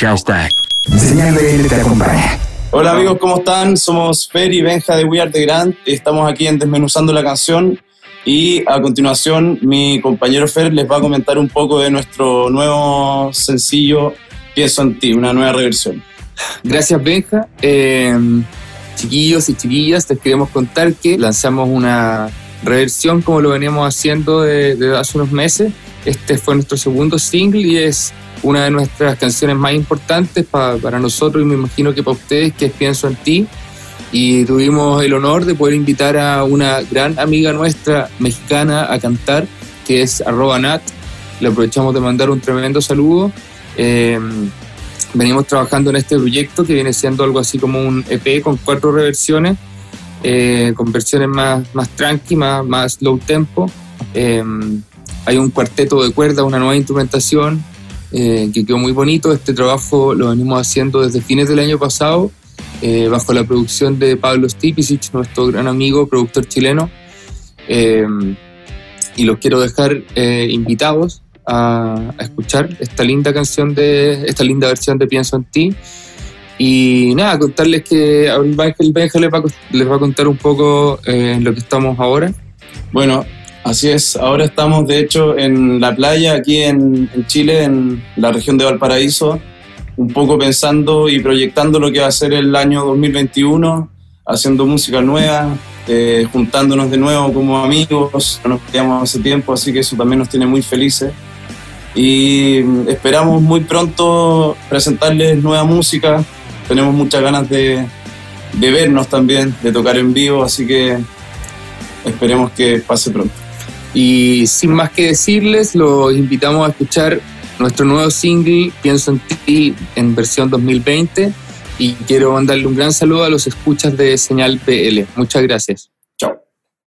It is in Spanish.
Hashtag. Señal BL te acompaña. Hola amigos, ¿cómo están? Somos Fer y Benja de We Are The Grant. Estamos aquí en Desmenuzando la Canción y a continuación mi compañero Fer les va a comentar un poco de nuestro nuevo sencillo Pienso en ti, una nueva reversión. Gracias Benja. Eh, chiquillos y chiquillas, les queremos contar que lanzamos una reversión como lo veníamos haciendo desde hace unos meses. Este fue nuestro segundo single y es una de nuestras canciones más importantes para nosotros y me imagino que para ustedes, que es Pienso en ti. Y tuvimos el honor de poder invitar a una gran amiga nuestra mexicana a cantar, que es arroba Nat. Le aprovechamos de mandar un tremendo saludo. Em, venimos trabajando en este proyecto que viene siendo algo así como un EP con cuatro reversiones, eh, con versiones más, más tranqui, más, más low tempo. Em, hay un cuarteto de cuerdas, una nueva instrumentación, eh, que quedó muy bonito. Este trabajo lo venimos haciendo desde fines del año pasado, eh, bajo la producción de Pablo Stipicic, nuestro gran amigo, productor chileno. Eh, y los quiero dejar invitados a, escuchar esta linda canción de esta linda versión de Pienso en ti. Y nada, contarles que el Benja les va, a contar un poco en lo que estamos ahora. Bueno, Así es, ahora estamos de hecho en la playa aquí en, Chile, en la región de Valparaíso, un poco pensando y proyectando lo que va a ser el año 2021, haciendo música nueva, eh, juntándonos de nuevo como amigos, nos veíamos hace tiempo, así que eso también nos tiene muy felices. Y esperamos muy pronto presentarles nueva música, tenemos muchas ganas de, de vernos también, de tocar en vivo, así que esperemos que pase pronto. Y sin más que decirles, los invitamos a escuchar nuestro nuevo single, Pienso en ti, en versión 2020. Y quiero mandarle un gran saludo a los escuchas de Señal PL. Muchas gracias.